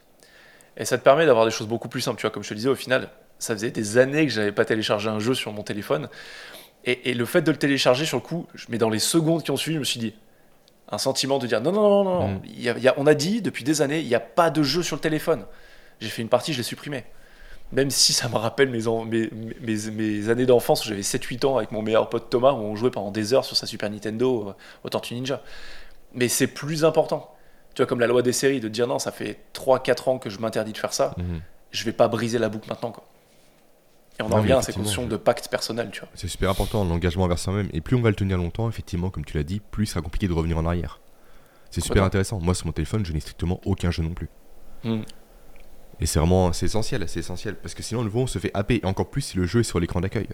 Et ça te permet d'avoir des choses beaucoup plus simples. Tu vois, comme je te disais, au final, ça faisait des années que je n'avais pas téléchargé un jeu sur mon téléphone. Et, et, le fait de le télécharger sur le coup, mets dans les secondes qui ont suivi, je me suis dit, un sentiment de dire non, non, non, non, mm. Il y a, on a dit depuis des années, il n'y a pas de jeu sur le téléphone. J'ai fait une partie, je l'ai supprimé. Même si ça me rappelle mes, mes, mes, années d'enfance où j'avais 7-8 ans avec mon meilleur pote Thomas, où on jouait pendant des heures sur sa Super Nintendo euh, au Tortue Ninja. Mais c'est plus important. Tu vois, comme la loi des séries, de dire non, ça fait 3-4 ans que je m'interdis de faire ça, mm. je vais pas briser la boucle maintenant. Quoi. Et on en revient à cette notion de pacte personnel, tu vois. C'est super important, l'engagement envers soi-même. Et plus on va le tenir longtemps, effectivement, comme tu l'as dit, plus il sera compliqué de revenir en arrière. C'est super intéressant. Moi, sur mon téléphone, je n'ai strictement aucun jeu non plus. Hmm. Et c'est vraiment, c'est essentiel, c'est essentiel. Parce que sinon, le nouveau, on se fait happer. Et encore plus si le jeu est sur l'écran d'accueil.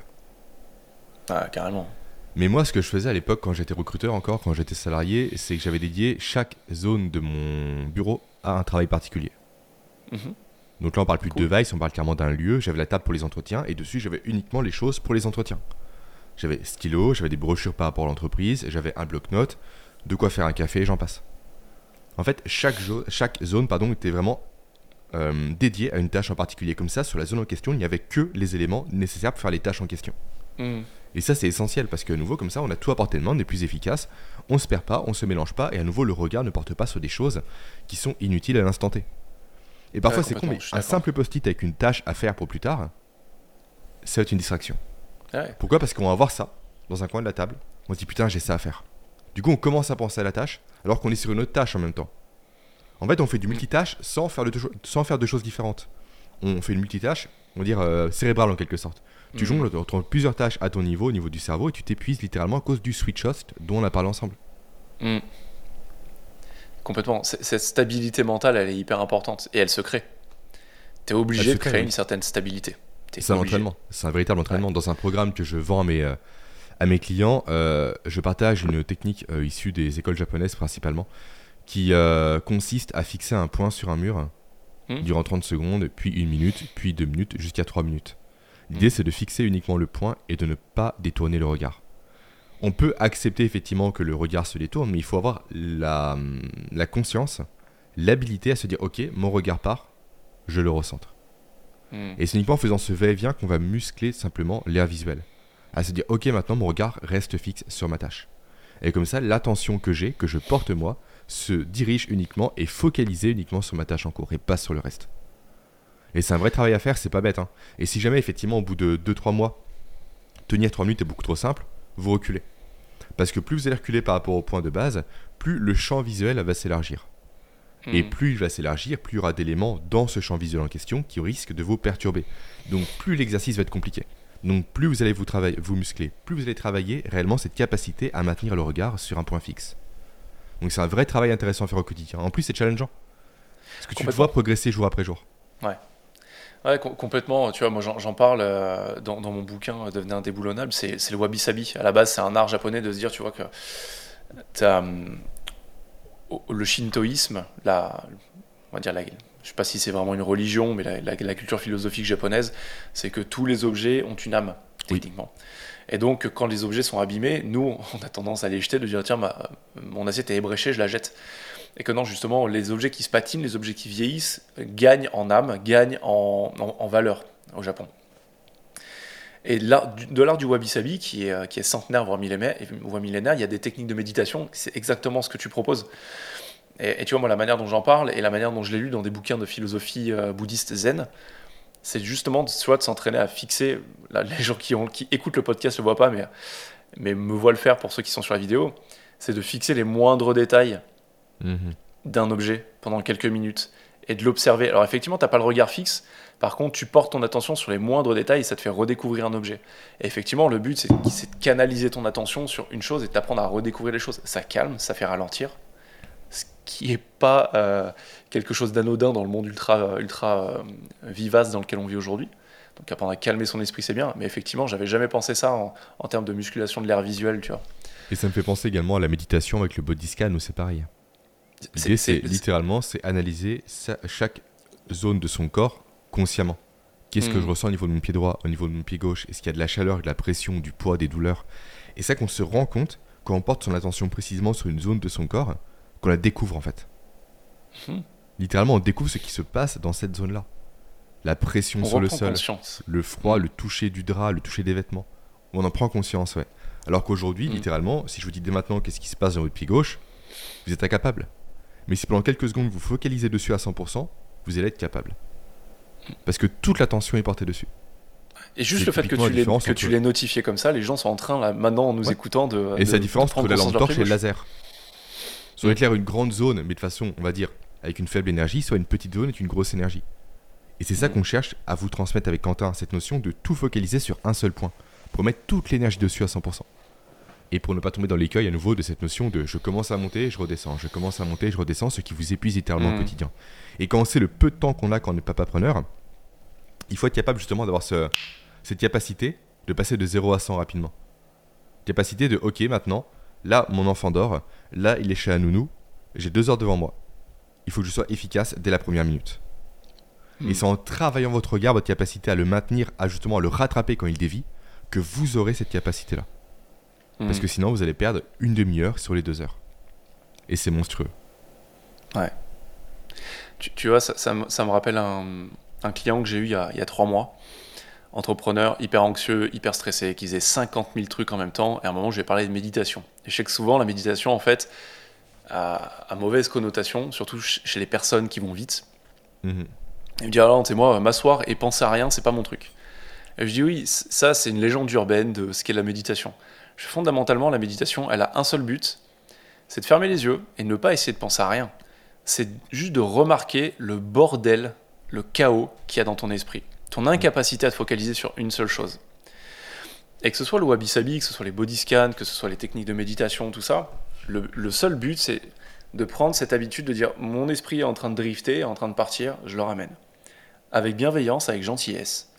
Ah, carrément. Mais moi, ce que je faisais à l'époque, quand j'étais recruteur encore, quand j'étais salarié, c'est que j'avais dédié chaque zone de mon bureau à un travail particulier. Mhm. Donc là, on parle plus de device, on parle carrément d'un lieu. J'avais la table pour les entretiens et dessus, j'avais uniquement les choses pour les entretiens. J'avais stylo, j'avais des brochures par rapport à l'entreprise, j'avais un bloc-notes, de quoi faire un café, j'en passe. En fait, chaque, chaque zone pardon, était vraiment euh, dédiée à une tâche en particulier. Comme ça, sur la zone en question, il n'y avait que les éléments nécessaires pour faire les tâches en question. Hmm. Et ça, c'est essentiel parce qu'à nouveau, comme ça, on a tout à portée de main, on est plus efficace, on ne se perd pas, on ne se mélange pas, et à nouveau, le regard ne porte pas sur des choses qui sont inutiles à l'instant T. Et parfois, c'est con, mais un simple post-it avec une tâche à faire pour plus tard, ça va être une distraction. Pourquoi? Parce qu'on va voir ça dans un coin de la table. On se dit putain, j'ai ça à faire. Du coup, on commence à penser à la tâche alors qu'on est sur une autre tâche en même temps. En fait, on fait du mm. multitâche sans faire, de, sans faire de choses différentes. On fait une multitâche, on va dire euh, cérébrale en quelque sorte. Tu mm. jongles entre plusieurs tâches à ton niveau, au niveau du cerveau, et tu t'épuises littéralement à cause du switch host dont on a parlé ensemble. Mm. Complètement. Cette stabilité mentale, elle est hyper importante et elle se crée. Tu es obligé de créer une certaine stabilité. C'est un entraînement. C'est un véritable entraînement. Dans un programme que je vends à mes, euh, à mes clients, euh, je partage une technique euh, issue des écoles japonaises principalement qui consiste à fixer un point sur un mur hmm. durant 30 secondes, puis une minute, puis deux minutes, jusqu'à trois minutes. L'idée, c'est de fixer uniquement le point et de ne pas détourner le regard on peut accepter effectivement que le regard se détourne, mais il faut avoir la, conscience, l'habilité à se dire ok, mon regard part, je le recentre. Hmm. Et c'est uniquement en faisant ce va-et-vient qu'on va muscler simplement l'air visuel. À se dire ok, maintenant mon regard reste fixe sur ma tâche. Et comme ça, l'attention que j'ai, que je porte moi, se dirige uniquement et focalisée uniquement sur ma tâche en cours et pas sur le reste. Et c'est un vrai travail à faire, c'est pas bête. Hein. Et si jamais effectivement au bout de 2-3 mois, tenir 3 minutes est beaucoup trop simple, vous reculez. Parce que plus vous allez reculer par rapport au point de base, plus le champ visuel va s'élargir. Et hmm. plus il va s'élargir, plus il y aura d'éléments dans ce champ visuel en question qui risquent de vous perturber. Donc plus l'exercice va être compliqué. Donc plus vous allez vous, travailler, vous muscler, plus vous allez travailler réellement cette capacité à maintenir le regard sur un point fixe. Donc c'est un vrai travail intéressant à faire au quotidien. En plus c'est challengeant. Parce que tu te vois progresser jour après jour. Ouais. Ouais, complètement. Tu vois, moi j'en parle euh, dans, mon bouquin euh, Devenir indéboulonnable. C'est le wabi-sabi. À la base, c'est un art japonais de se dire, tu vois, que as, hum, le shintoïsme, la, on va dire la, je sais pas si c'est vraiment une religion, mais la, la, culture philosophique japonaise, c'est que tous les objets ont une âme, techniquement. Et donc, quand les objets sont abîmés, nous, on a tendance à les jeter, de dire tiens, ma, mon assiette est ébréchée, je la jette. Et que non, justement, les objets qui se patinent, les objets qui vieillissent, gagnent en âme, gagnent en, en, valeur au Japon. Et de l'art du wabi-sabi, qui est, qui est centenaire, voire millénaire, il y a des techniques de méditation, c'est exactement ce que tu proposes. Et, tu vois, moi, la manière dont j'en parle et la manière dont je l'ai lu dans des bouquins de philosophie euh, bouddhiste zen, c'est justement soit de s'entraîner à fixer, les gens qui, qui écoutent le podcast ne le voient pas, mais, mais me voient le faire pour ceux qui sont sur la vidéo, c'est de fixer les moindres détails mhm. d'un objet pendant quelques minutes et de l'observer. Alors effectivement, tu n'as pas le regard fixe, par contre, tu portes ton attention sur les moindres détails et ça te fait redécouvrir un objet. Et effectivement, le but, c'est de canaliser ton attention sur une chose et d'apprendre à redécouvrir les choses. Ça calme, ça fait ralentir, ce qui n'est pas euh, quelque chose d'anodin dans le monde ultra, ultra euh, vivace dans lequel on vit aujourd'hui. Donc apprendre à calmer son esprit, c'est bien. Mais effectivement, j'avais jamais pensé ça en, termes de musculation de l'air visuel, tu vois. Et ça me fait penser également à la méditation avec le body scan, où c'est pareil. L'idée, c'est littéralement, c'est analyser chaque zone de son corps consciemment. Qu'est-ce que hmm. je ressens au niveau de mon pied droit, au niveau de mon pied gauche? Est-ce qu'il y a de la chaleur, de la pression, du poids, des douleurs? Et ça qu'on se rend compte quand on porte son attention précisément sur une zone de son corps, qu'on la découvre en fait. Hmm. Littéralement, on découvre ce qui se passe dans cette zone-là. La pression sur le sol, le froid, hmm. le toucher du drap, le toucher des vêtements. On en prend conscience, ouais. Alors qu'aujourd'hui, littéralement, si je vous dis dès maintenant qu'est-ce qui se passe dans votre pied gauche, vous êtes incapable. Mais si pendant quelques secondes vous focalisez dessus à 100%, vous allez être capable. Parce que toute l'attention est portée dessus. Et juste le fait que tu, l'aies, notifié comme ça, les gens sont en train, là, maintenant, en nous écoutant, de. Et c'est la différence entre la lampe torche et le laser. Soit éclaire une grande zone, mais de façon, on va dire, avec une faible énergie, soit une petite zone avec une grosse énergie. Et c'est ça mm. qu'on cherche à vous transmettre avec Quentin, cette notion de tout focaliser sur un seul point, pour mettre toute l'énergie dessus à 100%. Et pour ne pas tomber dans l'écueil à nouveau de cette notion de je commence à monter, je redescends, je commence à monter, je redescends, ce qui vous épuise littéralement au mm. quotidien. Et quand on sait le peu de temps qu'on a quand on n'est pas preneur, il faut être capable justement d'avoir cette capacité de passer de 0 à 100 rapidement. Capacité de ok maintenant, là mon enfant dort, là il est chez Anounou, j'ai deux heures devant moi. Il faut que je sois efficace dès la première minute. Et mm. c'est en travaillant votre regard, votre capacité à le maintenir, à justement le rattraper quand il dévie, que vous aurez cette capacité-là. Parce mm. que sinon, vous allez perdre une demi-heure sur les deux heures. Et c'est monstrueux. Ouais. Tu, vois, ça, me rappelle un, client que j'ai eu il y, a, trois mois. Entrepreneur, hyper anxieux, hyper stressé, qui faisait 50 000 trucs en même temps. Et à un moment, je lui ai parlé de méditation. Et je sais que souvent, la méditation, en fait, a, mauvaise connotation, surtout chez les personnes qui vont vite. Mm-hmm. Il me dit, alors, c'est moi, m'asseoir et penser à rien, c'est pas mon truc. Et je dis, oui, ça, c'est une légende urbaine de ce qu'est la méditation fondamentalement, la méditation, elle a un seul but, c'est de fermer les yeux et ne pas essayer de penser à rien. C'est juste de remarquer le bordel, le chaos qu'il y a dans ton esprit, ton incapacité à te focaliser sur une seule chose. Et que ce soit le wabi-sabi, que ce soit les body scans, que ce soit les techniques de méditation, tout ça, le, seul but, c'est de prendre cette habitude de dire mon esprit est en train de drifter, en train de partir, je le ramène. Avec bienveillance, avec gentillesse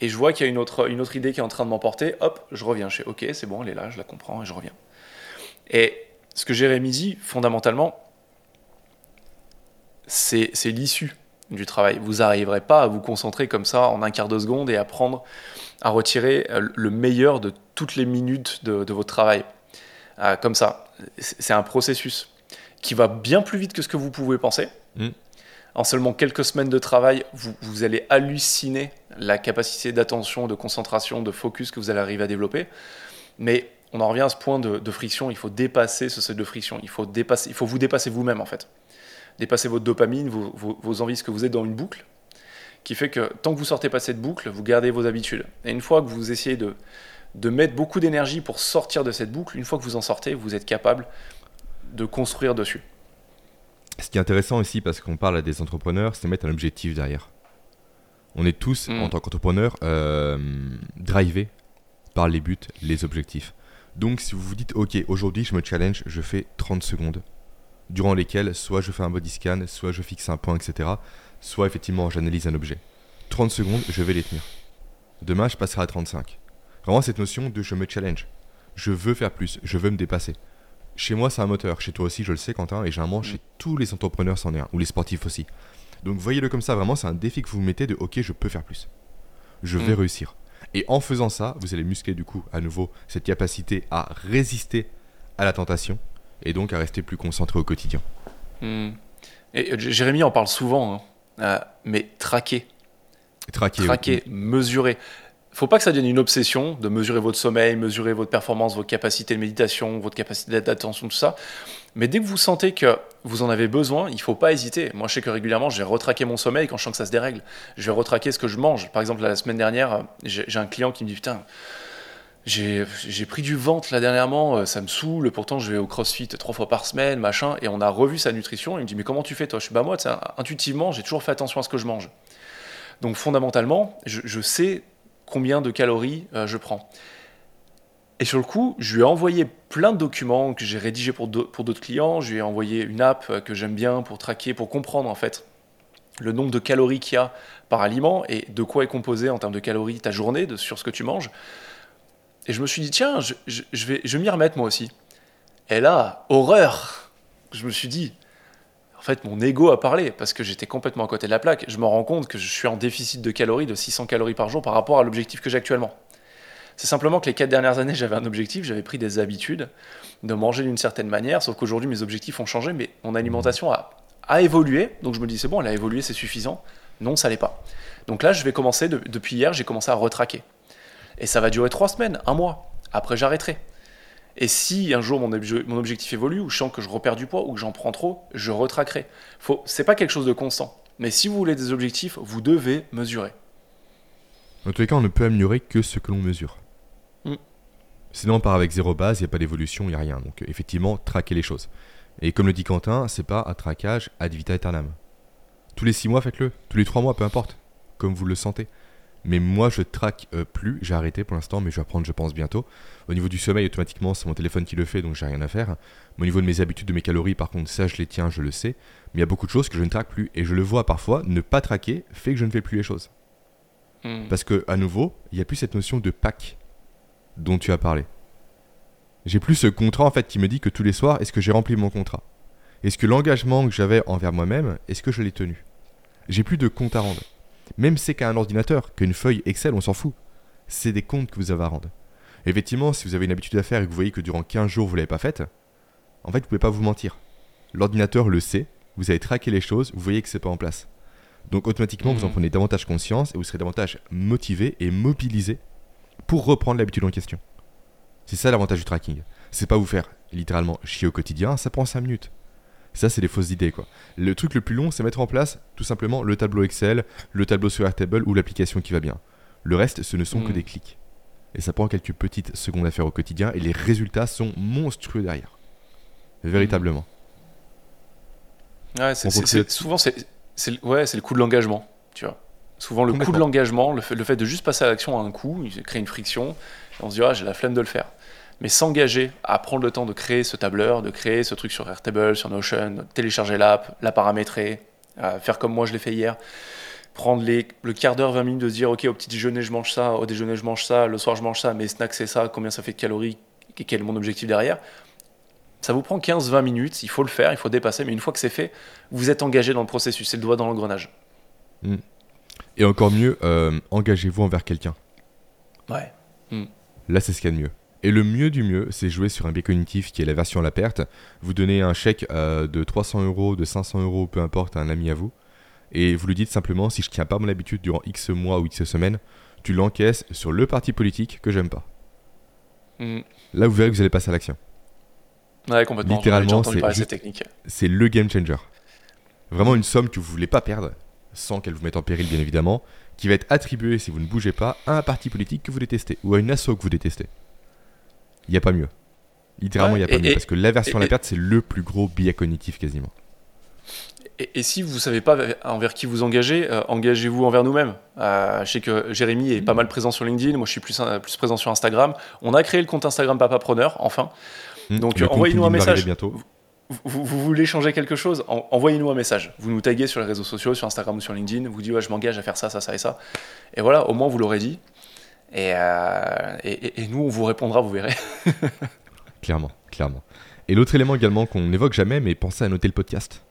et je vois qu'il y a une autre, une autre idée qui est en train de m'emporter, hop, je reviens. Je ok, c'est bon, elle est là, je la comprends et je reviens. Et ce que Jérémy dit, fondamentalement, c'est l'issue du travail. Vous n'arriverez pas à vous concentrer comme ça en un quart de seconde et à prendre, à retirer euh, le meilleur de toutes les minutes de, votre travail. Euh, comme ça. C'est un processus qui va bien plus vite que ce que vous pouvez penser. Mm en seulement quelques semaines de travail, vous, allez halluciner la capacité d'attention, de concentration, de focus que vous allez arriver à développer. Mais on en revient à ce point de, friction, il faut dépasser ce seuil de friction, il faut, dépasser, il faut vous dépasser vous-même en fait. Dépasser votre dopamine, vos, envies, ce que vous êtes dans une boucle, qui fait que tant que vous sortez pas cette boucle, vous gardez vos habitudes. Et une fois que vous essayez de, de mettre beaucoup d'énergie pour sortir de cette boucle, une fois que vous en sortez, vous êtes capable de construire dessus. Ce qui est intéressant aussi, parce qu'on parle à des entrepreneurs, c'est mettre un objectif derrière. On est tous, mm. en tant qu'entrepreneurs, euh, drivés par les buts, les objectifs. Donc si vous vous dites, ok, aujourd'hui je me challenge, je fais 30 secondes, durant lesquelles soit je fais un body scan, soit je fixe un point, etc. Soit effectivement j'analyse un objet. 30 secondes, je vais les tenir. Demain, je passerai à 35. Vraiment cette notion de je me challenge. Je veux faire plus, je veux me dépasser. Chez moi, c'est un moteur. Chez toi aussi, je le sais, Quentin. Et généralement, chez mm. tous les entrepreneurs, c'en est un. Ou les sportifs aussi. Donc, voyez-le comme ça. Vraiment, c'est un défi que vous vous mettez de OK, je peux faire plus. Je vais mm. réussir. Et en faisant ça, vous allez muscler du coup, à nouveau, cette capacité à résister à la tentation et donc à rester plus concentré au quotidien. Hmm. Et euh, Jérémy en parle souvent, hein. Euh, mais traquer, Traquer. traquer, mesurer. Faut pas que ça devienne une obsession de mesurer votre sommeil, mesurer votre performance, votre capacité de méditation, votre capacité d'attention, tout ça. Mais dès que vous sentez que vous en avez besoin, il faut pas hésiter. Moi, je sais que régulièrement, j'ai retraqué mon sommeil quand je sens que ça se dérègle. Je vais retraquer ce que je mange. Par exemple, la semaine dernière, j'ai un client qui me dit Putain, j'ai pris du ventre là dernièrement, euh, ça me saoule. Pourtant, je vais au crossfit trois fois par semaine, machin. Et on a revu sa nutrition. Il me dit Mais comment tu fais, toi? Je suis Bah, moi, intuitivement, j'ai toujours fait attention à ce que je mange. Donc, fondamentalement, je sais combien de calories euh, je prends. Et sur le coup, je lui ai envoyé plein de documents que j'ai rédigés pour d'au- pour d'autres clients. Je lui ai envoyé une app euh, que j'aime bien pour traquer, pour comprendre en fait le nombre de calories qu'il y a par aliment et de quoi est composé en termes de calories ta journée, de, sur ce que tu manges. Et je me suis dit, tiens, je, vais, je m'y remettre moi aussi. Et là, horreur Je me suis dit, en fait, mon ego a parlé parce que j'étais complètement à côté de la plaque. Je me rends compte que je suis en déficit de calories de 600 calories par jour par rapport à l'objectif que j'ai actuellement. C'est simplement que les quatre dernières années, j'avais un objectif, j'avais pris des habitudes de manger d'une certaine manière, sauf qu'aujourd'hui, mes objectifs ont changé, mais mon alimentation a, a évolué. Donc je me dis, c'est bon, elle a évolué, c'est suffisant. Non, ça l'est pas. Donc là, je vais commencer, de- depuis hier, j'ai commencé à retraquer. Et ça va durer trois semaines, un mois. Après, j'arrêterai. Et si un jour mon, obje- mon objectif évolue, ou je sens que je repère du poids, ou que j'en prends trop, je retraquerai. Faut, c'est pas quelque chose de constant. Mais si vous voulez des objectifs, vous devez mesurer. Dans tous les cas, on ne peut améliorer que ce que l'on mesure. Mm. Sinon, on part avec zéro base, il n'y a pas d'évolution, il n'y a rien. Donc, effectivement, traquer les choses. Et comme le dit Quentin, c'est pas un traquage ad vita aeternam. Tous les six mois, faites-le. Tous les trois mois, peu importe. Comme vous le sentez. Mais moi, je traque euh, plus. J'ai arrêté pour l'instant, mais je vais apprendre, je pense, bientôt. Au niveau du sommeil, automatiquement, c'est mon téléphone qui le fait, donc j'ai rien à faire. Mais au niveau de mes habitudes, de mes calories, par contre, ça, je les tiens, je le sais. Mais il y a beaucoup de choses que je ne traque plus. Et je le vois parfois, ne pas traquer fait que je ne fais plus les choses. Hmm. Parce que, à nouveau, il n'y a plus cette notion de pack dont tu as parlé. J'ai plus ce contrat en fait qui me dit que tous les soirs, est-ce que j'ai rempli mon contrat? Est-ce que l'engagement que j'avais envers moi-même, est-ce que je l'ai tenu? J'ai plus de compte à rendre. Même c'est qu'à un ordinateur, qu'une feuille Excel, on s'en fout. C'est des comptes que vous avez à rendre. Effectivement, si vous avez une habitude à faire et que vous voyez que durant 15 jours vous l'avez pas faite, en fait, vous pouvez pas vous mentir. L'ordinateur le sait, vous avez traqué les choses, vous voyez que c'est pas en place. Donc automatiquement, vous en Mhm. prenez davantage conscience et vous serez davantage motivé et mobilisé pour reprendre l'habitude en question. C'est ça l'avantage du tracking. C'est pas vous faire littéralement chier au quotidien, ça prend 5 minutes. Ça, c'est des fausses idées, quoi. Le truc le plus long, c'est mettre en place tout simplement le tableau Excel, le tableau sur Airtable ou l'application qui va bien. Le reste, ce ne sont que Mhm. des clics. Et ça prend quelques petites secondes à faire au quotidien et les résultats sont monstrueux derrière. Véritablement. Ouais, c'est, souvent, c'est, c'est, le- ouais, c'est le coup de l'engagement, tu vois. Souvent, le coup de l'engagement, le fait, le fait de juste passer à l'action à un coup, il crée une friction, et on se dit, ah, j'ai la flemme de le faire. Mais s'engager à prendre le temps de créer ce tableur, de créer ce truc sur Airtable, sur Notion, télécharger l'app, la paramétrer, euh, faire comme moi je l'ai fait hier, prendre les, le quart d'heure, 20 minutes de se dire, ok, au petit déjeuner je mange ça, au déjeuner je mange ça, le soir je mange ça, mes snacks c'est ça, combien ça fait de calories, et quel est mon objectif derrière. Ça vous prend 15-20 minutes, il faut le faire, il faut dépasser, mais une fois que c'est fait, vous êtes engagé dans le processus, c'est le doigt dans l'engrenage. Et encore mieux, euh, engagez-vous envers quelqu'un. Ouais. Là, c'est ce qu'il y a de mieux. Et le mieux du mieux, c'est jouer sur un biais cognitif qui est la version à la perte. Vous donnez un chèque euh, de 300 euros, de 500 euros, peu importe, à un ami à vous. Et vous lui dites simplement, si je tiens pas mon habitude durant X mois ou X semaines, tu l'encaisses sur le parti politique que j'aime pas. Mm. Là, vous verrez que vous allez passer à l'action. Ouais, complètement. Littéralement. C'est le game changer. Vraiment une somme que vous voulez pas perdre, sans qu'elle vous mette en péril, bien évidemment, qui va être attribuée, si vous ne bougez pas, à un parti politique que vous détestez, ou à une asso que vous détestez. Il n'y a pas mieux. Littéralement, il Ouais, n'y a pas mieux, et- parce que l'aversion à la perte, c'est le plus gros biais cognitif quasiment. Et, et si vous savez pas envers qui vous engagez, euh, engagez-vous envers nous-mêmes. Euh, je sais que Jérémy est pas mal présent sur LinkedIn, moi je suis plus, euh, plus présent sur Instagram. On a créé le compte Instagram Papapreneur, enfin. Donc, Le compte envoyez-nous un message. bientôt. Vous, vous- vous voulez changer quelque chose En- Envoyez-nous un message. Vous nous taguez sur les réseaux sociaux, sur Instagram ou sur LinkedIn. Vous dites, ouais, je m'engage à faire ça, ça, ça et ça. Et voilà, au moins vous l'aurez dit. Et, euh, et- nous, on vous répondra, vous verrez. Clairement, clairement. Et l'autre élément également qu'on n'évoque jamais, mais pensez à noter le podcast.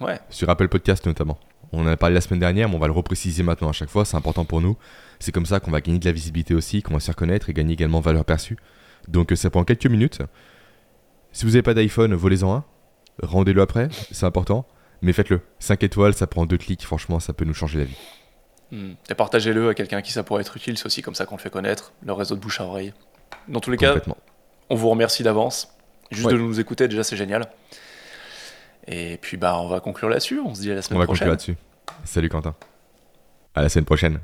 Ouais. Sur Apple Podcast notamment. On en a parlé la semaine dernière, mais on va le repréciser maintenant à chaque fois, c'est important pour nous. C'est comme ça qu'on va gagner de la visibilité aussi, qu'on va se faire connaître et gagner également en valeur perçue. Donc euh, ça prend quelques minutes. Si vous n'avez pas d'iPhone, volez-en un. rendez-le après, c'est important. Mais faites-le. 5 étoiles, ça prend deux clics. Franchement, ça peut nous changer la vie. Hmm. Et partagez-le à quelqu'un qui ça pourrait être utile. C'est aussi comme ça qu'on le fait connaître. Le réseau de bouche à oreille. Dans tous les cas, on vous remercie d'avance. Juste Ouais. de nous écouter, déjà, c'est génial. Et puis, bah, on va conclure là-dessus. On se dit à la On semaine va prochaine. conclure là-dessus. Salut Quentin. À la semaine prochaine.